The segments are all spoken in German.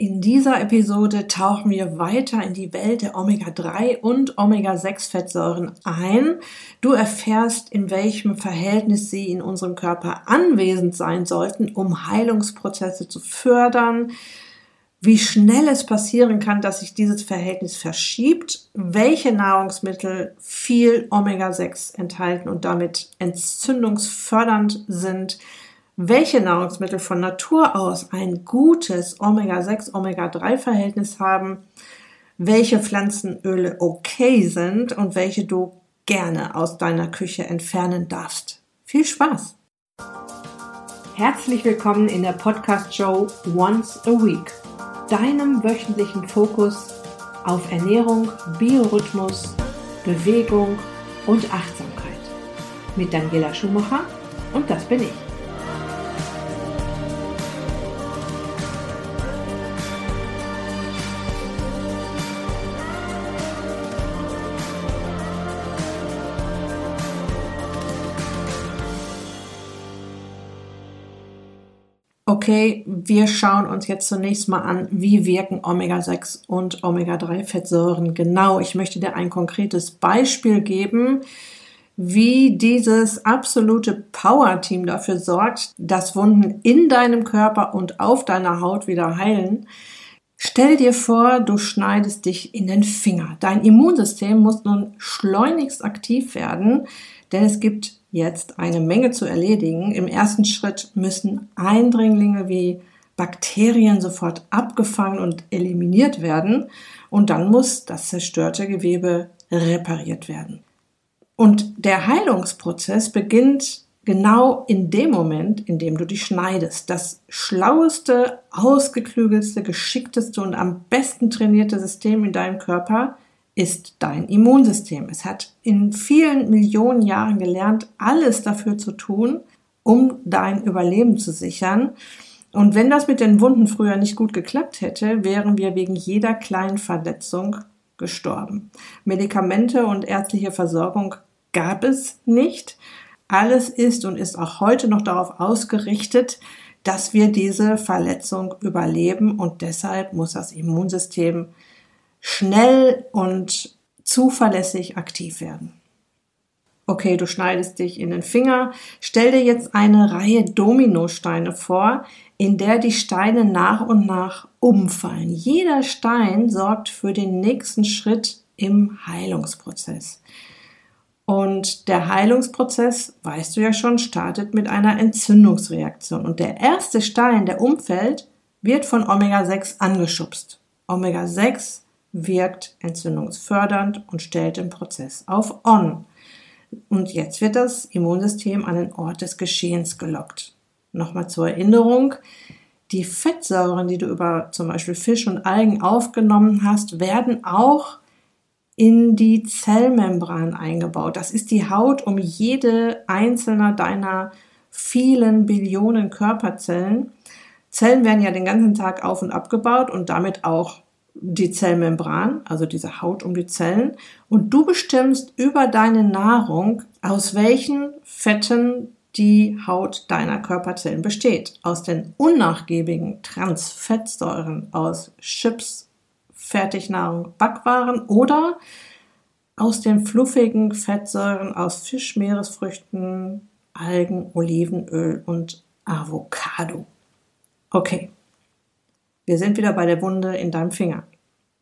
In dieser Episode tauchen wir weiter in die Welt der Omega-3 und Omega-6-Fettsäuren ein. Du erfährst, in welchem Verhältnis sie in unserem Körper anwesend sein sollten, um Heilungsprozesse zu fördern, wie schnell es passieren kann, dass sich dieses Verhältnis verschiebt, welche Nahrungsmittel viel Omega-6 enthalten und damit entzündungsfördernd sind, welche Nahrungsmittel von Natur aus ein gutes Omega-6, Omega-3-Verhältnis haben, welche Pflanzenöle okay sind und welche du gerne aus deiner Küche entfernen darfst. Viel Spaß! Herzlich willkommen in der Podcast-Show Once a Week, deinem wöchentlichen Fokus auf Ernährung, Biorhythmus, Bewegung und Achtsamkeit. Mit Daniela Schumacher und das bin ich. Okay, wir schauen uns jetzt zunächst mal an, wie wirken Omega-6 und Omega-3-Fettsäuren genau. Ich möchte dir ein konkretes Beispiel geben, wie dieses absolute Power-Team dafür sorgt, dass Wunden in deinem Körper und auf deiner Haut wieder heilen. Stell dir vor, du schneidest dich in den Finger. Dein Immunsystem muss nun schleunigst aktiv werden, denn es gibt jetzt eine Menge zu erledigen. Im ersten Schritt müssen Eindringlinge wie Bakterien sofort abgefangen und eliminiert werden und dann muss das zerstörte Gewebe repariert werden. Und der Heilungsprozess beginnt genau in dem Moment, in dem du dich schneidest. Das schlaueste, ausgeklügelste, geschickteste und am besten trainierte System in deinem Körper ist dein Immunsystem. Es hat in vielen Millionen Jahren gelernt, alles dafür zu tun, um dein Überleben zu sichern. Und wenn das mit den Wunden früher nicht gut geklappt hätte, wären wir wegen jeder kleinen Verletzung gestorben. Medikamente und ärztliche Versorgung gab es nicht. Alles ist und ist auch heute noch darauf ausgerichtet, dass wir diese Verletzung überleben und deshalb muss das Immunsystem schnell und zuverlässig aktiv werden. Okay, du schneidest dich in den Finger. Stell dir jetzt eine Reihe Dominosteine vor, in der die Steine nach und nach umfallen. Jeder Stein sorgt für den nächsten Schritt im Heilungsprozess. Und der Heilungsprozess, weißt du ja schon, startet mit einer Entzündungsreaktion. Und der erste Stein, der umfällt, wird von Omega-6 angeschubst. Omega-6 wirkt entzündungsfördernd und stellt den Prozess auf On. Und jetzt wird das Immunsystem an den Ort des Geschehens gelockt. Nochmal zur Erinnerung, die Fettsäuren, die du über zum Beispiel Fisch und Algen aufgenommen hast, werden auch in die Zellmembran eingebaut. Das ist die Haut um jede einzelne deiner vielen Billionen Körperzellen. Zellen werden ja den ganzen Tag auf und abgebaut und damit auch die Zellmembran, also diese Haut um die Zellen, und du bestimmst über deine Nahrung, aus welchen Fetten die Haut deiner Körperzellen besteht. Aus den unnachgiebigen Transfettsäuren, aus Chips, Fertignahrung, Backwaren oder aus den fluffigen Fettsäuren aus Fisch, Meeresfrüchten, Algen, Olivenöl und Avocado. Okay, wir sind wieder bei der Wunde in deinem Finger.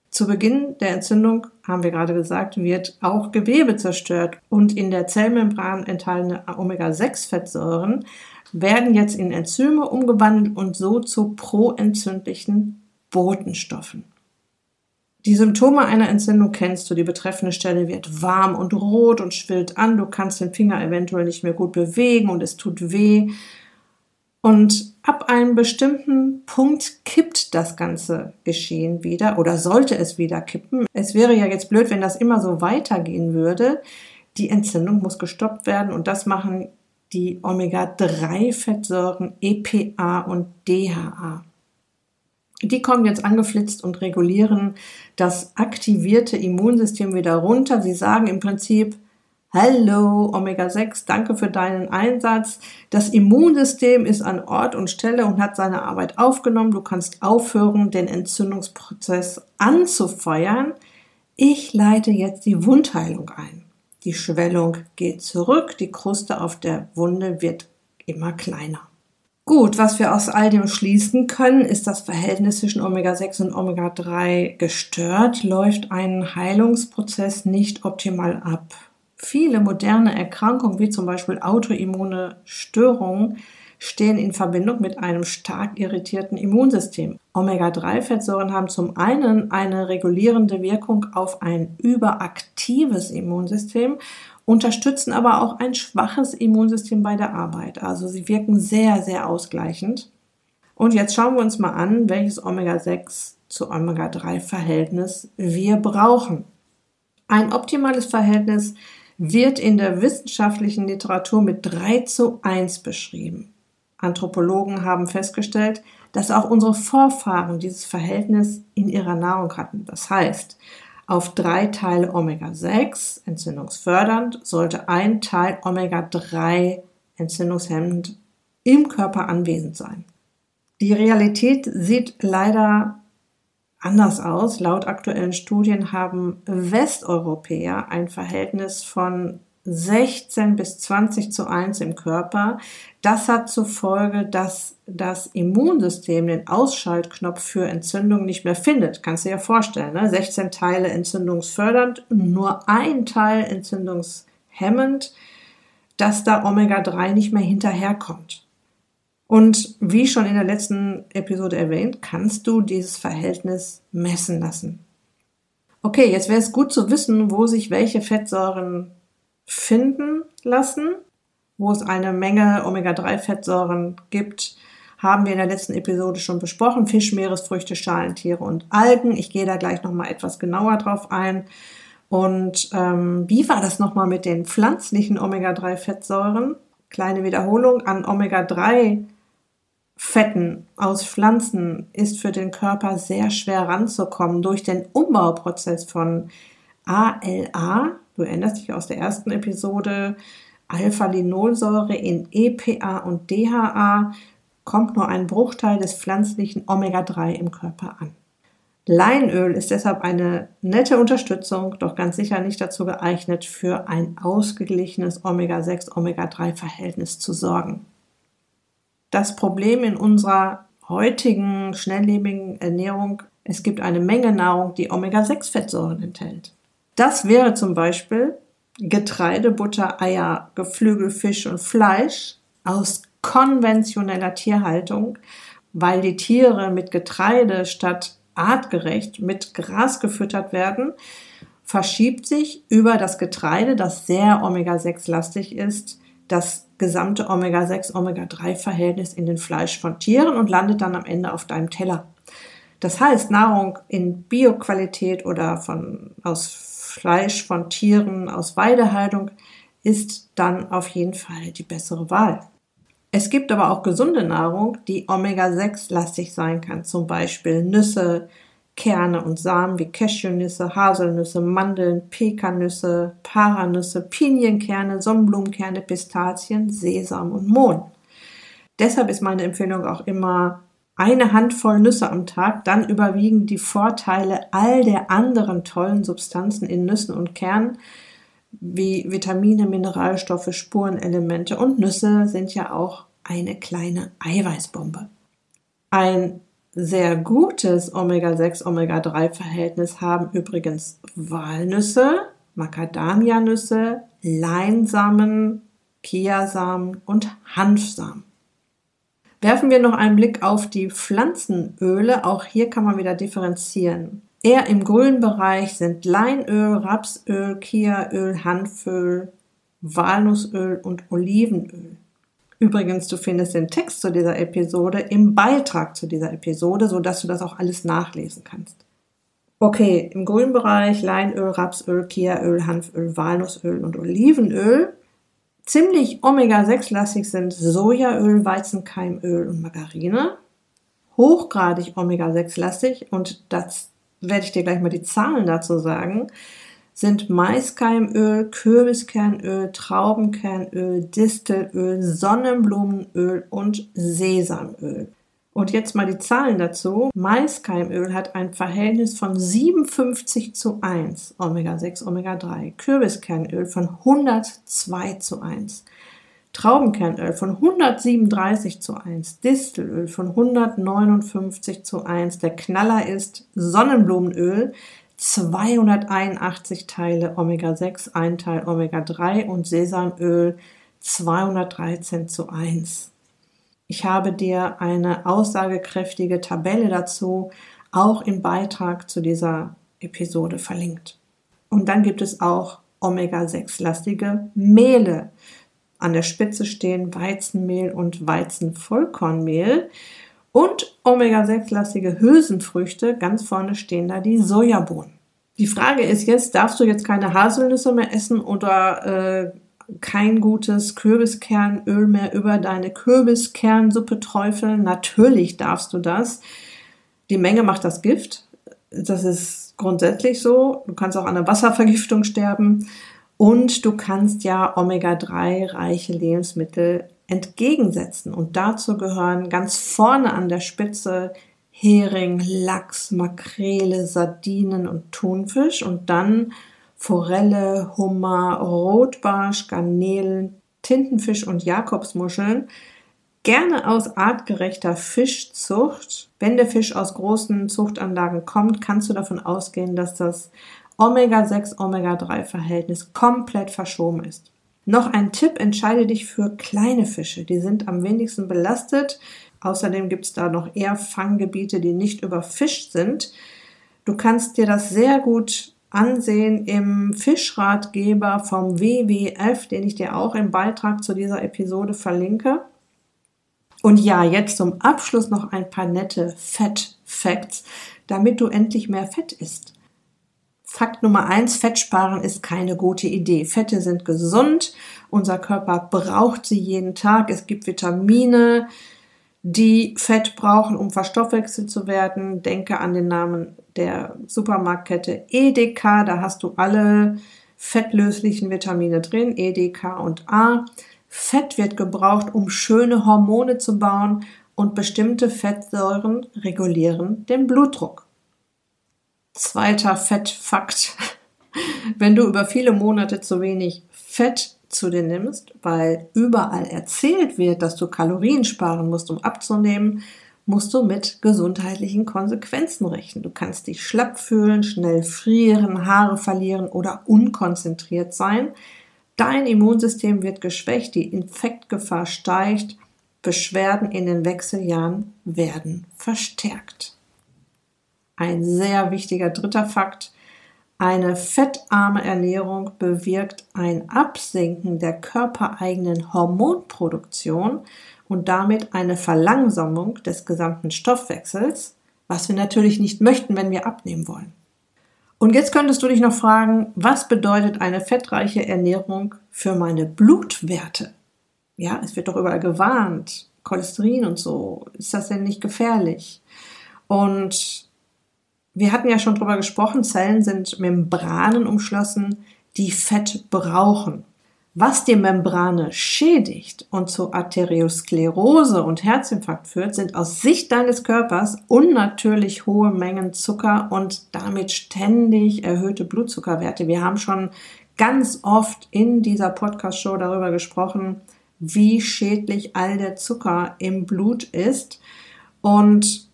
Zu Beginn der Entzündung, haben wir gerade gesagt, wird auch Gewebe zerstört und in der Zellmembran enthaltene Omega-6-Fettsäuren werden jetzt in Enzyme umgewandelt und so zu proentzündlichen Botenstoffen. Die Symptome einer Entzündung kennst du. Die betreffende Stelle wird warm und rot und schwillt an. Du kannst den Finger eventuell nicht mehr gut bewegen und es tut weh. Und ab einem bestimmten Punkt kippt das ganze Geschehen wieder oder sollte es wieder kippen. Es wäre ja jetzt blöd, wenn das immer so weitergehen würde. Die Entzündung muss gestoppt werden und das machen die Omega-3-Fettsäuren EPA und DHA. Die kommen jetzt angeflitzt und regulieren das aktivierte Immunsystem wieder runter. Sie sagen im Prinzip, Hallo Omega-6, danke für deinen Einsatz. Das Immunsystem ist an Ort und Stelle und hat seine Arbeit aufgenommen. Du kannst aufhören, den Entzündungsprozess anzufeuern. Ich leite jetzt die Wundheilung ein. Die Schwellung geht zurück, die Kruste auf der Wunde wird immer kleiner. Gut, was wir aus all dem schließen können, ist das Verhältnis zwischen Omega-6 und Omega-3 gestört, läuft ein Heilungsprozess nicht optimal ab. Viele moderne Erkrankungen, wie zum Beispiel autoimmune Störungen, stehen in Verbindung mit einem stark irritierten Immunsystem. Omega-3-Fettsäuren haben zum einen eine regulierende Wirkung auf ein überaktives Immunsystem, unterstützen aber auch ein schwaches Immunsystem bei der Arbeit. Also sie wirken sehr, sehr ausgleichend. Und jetzt schauen wir uns mal an, welches Omega-6 zu Omega-3-Verhältnis wir brauchen. Ein optimales Verhältnis wird in der wissenschaftlichen Literatur mit 3 zu 1 beschrieben. Anthropologen haben festgestellt, dass auch unsere Vorfahren dieses Verhältnis in ihrer Nahrung hatten. Das heißt, auf drei Teile Omega-6 entzündungsfördernd sollte ein Teil Omega-3 entzündungshemmend im Körper anwesend sein. Die Realität sieht leider anders aus. Laut aktuellen Studien haben Westeuropäer ein Verhältnis von 16 bis 20 zu 1 im Körper. Das hat zur Folge, dass das Immunsystem den Ausschaltknopf für Entzündung nicht mehr findet. Kannst du dir vorstellen, ne? 16 Teile entzündungsfördernd, nur ein Teil entzündungshemmend, dass da Omega-3 nicht mehr hinterherkommt. Und wie schon in der letzten Episode erwähnt, kannst du dieses Verhältnis messen lassen. Okay, jetzt wäre es gut zu wissen, wo sich welche Fettsäuren finden lassen, wo es eine Menge Omega-3-Fettsäuren gibt, haben wir in der letzten Episode schon besprochen. Fisch, Meeresfrüchte, Schalentiere und Algen. Ich gehe da gleich nochmal etwas genauer drauf ein. Und ähm, wie war das nochmal mit den pflanzlichen Omega-3-Fettsäuren? Kleine Wiederholung an Omega-3 Fetten aus Pflanzen ist für den Körper sehr schwer ranzukommen durch den Umbauprozess von ALA. Du erinnerst dich aus der ersten Episode. Alpha-Linolsäure in EPA und DHA kommt nur ein Bruchteil des pflanzlichen Omega-3 im Körper an. Leinöl ist deshalb eine nette Unterstützung, doch ganz sicher nicht dazu geeignet, für ein ausgeglichenes Omega-6-Omega-3-Verhältnis zu sorgen das Problem in unserer heutigen schnelllebigen Ernährung, es gibt eine Menge Nahrung, die Omega-6-Fettsäuren enthält. Das wäre zum Beispiel Getreide, Butter, Eier, Geflügel, Fisch und Fleisch aus konventioneller Tierhaltung, weil die Tiere mit Getreide statt artgerecht mit Gras gefüttert werden, verschiebt sich über das Getreide, das sehr Omega-6-lastig ist, das gesamte Omega-6, Omega-3-Verhältnis in den Fleisch von Tieren und landet dann am Ende auf deinem Teller. Das heißt, Nahrung in Bioqualität oder von, aus Fleisch von Tieren, aus Weidehaltung ist dann auf jeden Fall die bessere Wahl. Es gibt aber auch gesunde Nahrung, die Omega-6-lastig sein kann, zum Beispiel Nüsse, Kerne und Samen wie Cashewnüsse, Haselnüsse, Mandeln, Pekannüsse, Paranüsse, Pinienkerne, Sonnenblumenkerne, Pistazien, Sesam und Mohn. Deshalb ist meine Empfehlung auch immer eine Handvoll Nüsse am Tag, dann überwiegen die Vorteile all der anderen tollen Substanzen in Nüssen und Kernen, wie Vitamine, Mineralstoffe, Spurenelemente und Nüsse sind ja auch eine kleine Eiweißbombe. Ein sehr gutes Omega-6, Omega-3-Verhältnis haben übrigens Walnüsse, Macadamianüsse, Leinsamen, Kiasamen und Hanfsamen. Werfen wir noch einen Blick auf die Pflanzenöle. Auch hier kann man wieder differenzieren. Eher im grünen Bereich sind Leinöl, Rapsöl, Kiaöl, Hanföl, Walnussöl und Olivenöl. Übrigens, du findest den Text zu dieser Episode im Beitrag zu dieser Episode, so dass du das auch alles nachlesen kannst. Okay, im grünen Bereich Leinöl, Rapsöl, Kiaöl, Hanföl, Walnussöl und Olivenöl. Ziemlich Omega-6-lastig sind Sojaöl, Weizenkeimöl und Margarine. Hochgradig Omega-6-lastig und das werde ich dir gleich mal die Zahlen dazu sagen sind Maiskeimöl, Kürbiskernöl, Traubenkernöl, Distelöl, Sonnenblumenöl und Sesamöl. Und jetzt mal die Zahlen dazu. Maiskeimöl hat ein Verhältnis von 57 zu 1, Omega-6, Omega-3. Kürbiskernöl von 102 zu 1. Traubenkernöl von 137 zu 1, Distelöl von 159 zu 1. Der Knaller ist Sonnenblumenöl 281 Teile Omega-6, ein Teil Omega-3 und Sesamöl 213 zu 1. Ich habe dir eine aussagekräftige Tabelle dazu auch im Beitrag zu dieser Episode verlinkt. Und dann gibt es auch Omega-6-lastige Mehle. An der Spitze stehen Weizenmehl und Weizenvollkornmehl. Und Omega-6-lastige Hülsenfrüchte, ganz vorne stehen da die Sojabohnen. Die Frage ist jetzt, darfst du jetzt keine Haselnüsse mehr essen oder äh, kein gutes Kürbiskernöl mehr über deine Kürbiskernsuppe träufeln? Natürlich darfst du das. Die Menge macht das Gift. Das ist grundsätzlich so. Du kannst auch an einer Wasservergiftung sterben. Und du kannst ja Omega-3 reiche Lebensmittel entgegensetzen. Und dazu gehören ganz vorne an der Spitze Hering, Lachs, Makrele, Sardinen und Thunfisch und dann Forelle, Hummer, Rotbarsch, Garnelen, Tintenfisch und Jakobsmuscheln. Gerne aus artgerechter Fischzucht. Wenn der Fisch aus großen Zuchtanlagen kommt, kannst du davon ausgehen, dass das Omega-6, Omega-3-Verhältnis komplett verschoben ist. Noch ein Tipp, entscheide dich für kleine Fische. Die sind am wenigsten belastet. Außerdem gibt es da noch eher Fanggebiete, die nicht überfischt sind. Du kannst dir das sehr gut ansehen im Fischratgeber vom WWF, den ich dir auch im Beitrag zu dieser Episode verlinke. Und ja, jetzt zum Abschluss noch ein paar nette Fett-Facts, damit du endlich mehr Fett isst. Fakt Nummer eins, Fett sparen ist keine gute Idee. Fette sind gesund, unser Körper braucht sie jeden Tag. Es gibt Vitamine, die Fett brauchen, um verstoffwechselt zu werden. Denke an den Namen der Supermarktkette Edeka, da hast du alle fettlöslichen Vitamine drin, E, und A. Fett wird gebraucht, um schöne Hormone zu bauen und bestimmte Fettsäuren regulieren den Blutdruck. Zweiter Fettfakt. Wenn du über viele Monate zu wenig Fett zu dir nimmst, weil überall erzählt wird, dass du Kalorien sparen musst, um abzunehmen, musst du mit gesundheitlichen Konsequenzen rechnen. Du kannst dich schlapp fühlen, schnell frieren, Haare verlieren oder unkonzentriert sein. Dein Immunsystem wird geschwächt, die Infektgefahr steigt, Beschwerden in den Wechseljahren werden verstärkt. Ein sehr wichtiger dritter Fakt. Eine fettarme Ernährung bewirkt ein Absinken der körpereigenen Hormonproduktion und damit eine Verlangsamung des gesamten Stoffwechsels, was wir natürlich nicht möchten, wenn wir abnehmen wollen. Und jetzt könntest du dich noch fragen, was bedeutet eine fettreiche Ernährung für meine Blutwerte? Ja, es wird doch überall gewarnt, Cholesterin und so. Ist das denn nicht gefährlich? Und wir hatten ja schon drüber gesprochen, Zellen sind Membranen umschlossen, die Fett brauchen. Was die Membrane schädigt und zu Arteriosklerose und Herzinfarkt führt, sind aus Sicht deines Körpers unnatürlich hohe Mengen Zucker und damit ständig erhöhte Blutzuckerwerte. Wir haben schon ganz oft in dieser Podcast-Show darüber gesprochen, wie schädlich all der Zucker im Blut ist. Und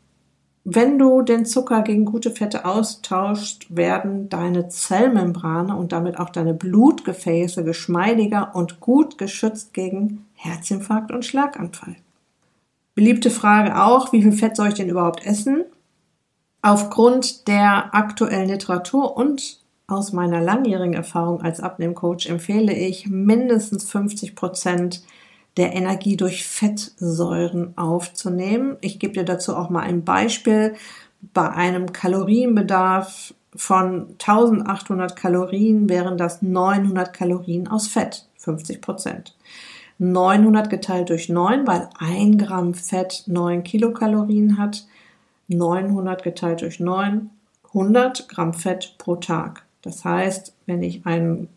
wenn du den Zucker gegen gute Fette austauscht, werden deine Zellmembrane und damit auch deine Blutgefäße geschmeidiger und gut geschützt gegen Herzinfarkt und Schlaganfall. Beliebte Frage auch, wie viel Fett soll ich denn überhaupt essen? Aufgrund der aktuellen Literatur und aus meiner langjährigen Erfahrung als Abnehmcoach empfehle ich mindestens 50 Prozent der Energie durch Fettsäuren aufzunehmen. Ich gebe dir dazu auch mal ein Beispiel. Bei einem Kalorienbedarf von 1800 Kalorien wären das 900 Kalorien aus Fett, 50 Prozent. 900 geteilt durch 9, weil ein Gramm Fett 9 Kilokalorien hat. 900 geteilt durch 9, 100 Gramm Fett pro Tag. Das heißt, wenn ich einen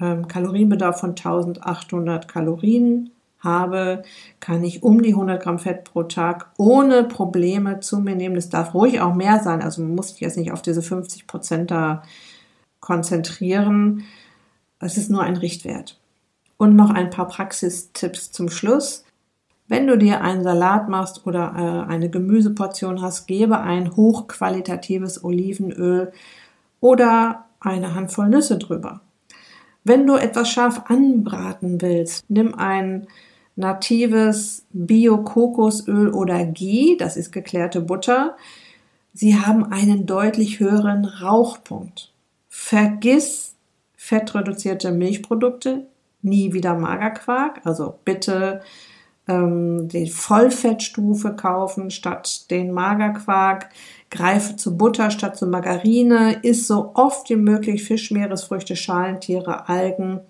ähm, Kalorienbedarf von 1800 Kalorien habe, kann ich um die 100 Gramm Fett pro Tag ohne Probleme zu mir nehmen. Das darf ruhig auch mehr sein. Also man muss sich jetzt nicht auf diese 50 Prozent da konzentrieren. Es ist nur ein Richtwert. Und noch ein paar Praxistipps zum Schluss. Wenn du dir einen Salat machst oder äh, eine Gemüseportion hast, gebe ein hochqualitatives Olivenöl oder eine Handvoll Nüsse drüber. Wenn du etwas scharf anbraten willst, nimm ein natives Bio-Kokosöl oder Ghee, das ist geklärte Butter. Sie haben einen deutlich höheren Rauchpunkt. Vergiss fettreduzierte Milchprodukte, nie wieder Magerquark, also bitte ähm, die Vollfettstufe kaufen statt den Magerquark. Greife zu Butter statt zu Margarine. Iss so oft wie möglich Fisch, Meeresfrüchte, Schalentiere, Algen.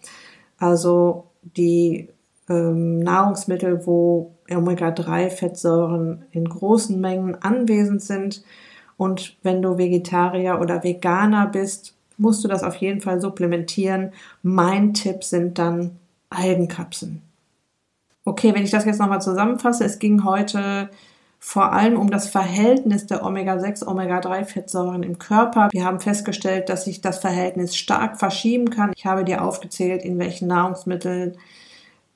Also die ähm, Nahrungsmittel, wo Omega-3-Fettsäuren in großen Mengen anwesend sind. Und wenn du Vegetarier oder Veganer bist, musst du das auf jeden Fall supplementieren. Mein Tipp sind dann Algenkapseln. Okay, wenn ich das jetzt nochmal zusammenfasse, es ging heute vor allem um das Verhältnis der Omega-6, Omega-3-Fettsäuren im Körper. Wir haben festgestellt, dass sich das Verhältnis stark verschieben kann. Ich habe dir aufgezählt, in welchen Nahrungsmitteln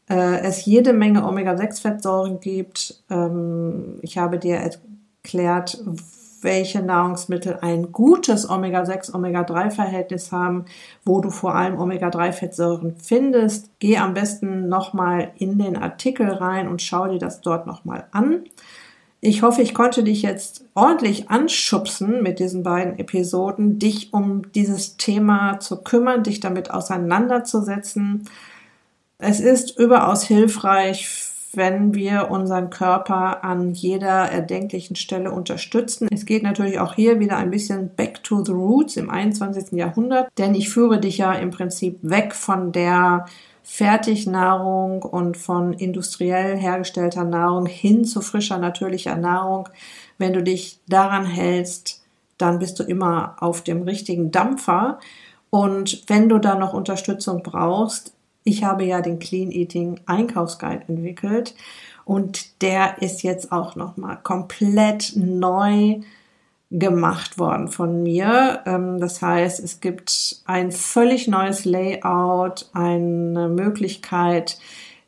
äh, es jede Menge Omega-6-Fettsäuren gibt. Ähm, ich habe dir erklärt, welche Nahrungsmittel ein gutes Omega-6, Omega-3-Verhältnis haben, wo du vor allem Omega-3-Fettsäuren findest. Geh am besten nochmal in den Artikel rein und schau dir das dort nochmal an. Ich hoffe, ich konnte dich jetzt ordentlich anschubsen mit diesen beiden Episoden, dich um dieses Thema zu kümmern, dich damit auseinanderzusetzen. Es ist überaus hilfreich wenn wir unseren Körper an jeder erdenklichen Stelle unterstützen. Es geht natürlich auch hier wieder ein bisschen back to the roots im 21. Jahrhundert, denn ich führe dich ja im Prinzip weg von der Fertignahrung und von industriell hergestellter Nahrung hin zu frischer, natürlicher Nahrung. Wenn du dich daran hältst, dann bist du immer auf dem richtigen Dampfer. Und wenn du da noch Unterstützung brauchst, ich habe ja den Clean Eating Einkaufsguide entwickelt und der ist jetzt auch noch mal komplett neu gemacht worden von mir. Ähm, das heißt, es gibt ein völlig neues Layout, eine Möglichkeit,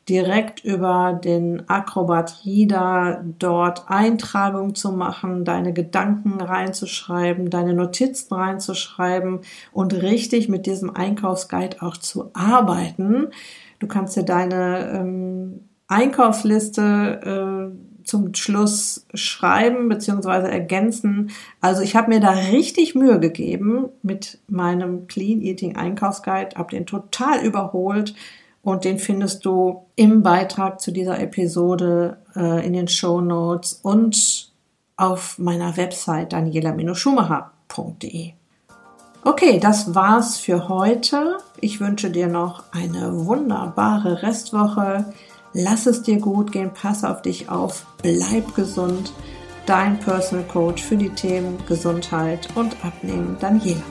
direkt über den Acrobat Reader dort Eintragungen zu machen, deine Gedanken reinzuschreiben, deine Notizen reinzuschreiben und richtig mit diesem Einkaufsguide auch zu arbeiten. Du kannst dir deine ähm, Einkaufsliste äh, zum Schluss schreiben bzw. ergänzen. Also ich habe mir da richtig Mühe gegeben mit meinem Clean Eating Einkaufsguide, habe den total überholt und den findest du im Beitrag zu dieser Episode äh, in den Show Notes und auf meiner Website daniela-schumacher.de. Okay, das war's für heute. Ich wünsche dir noch eine wunderbare Restwoche. Lass es dir gut gehen, pass auf dich auf, bleib gesund. Dein Personal Coach für die Themen Gesundheit und Abnehmen, Daniela.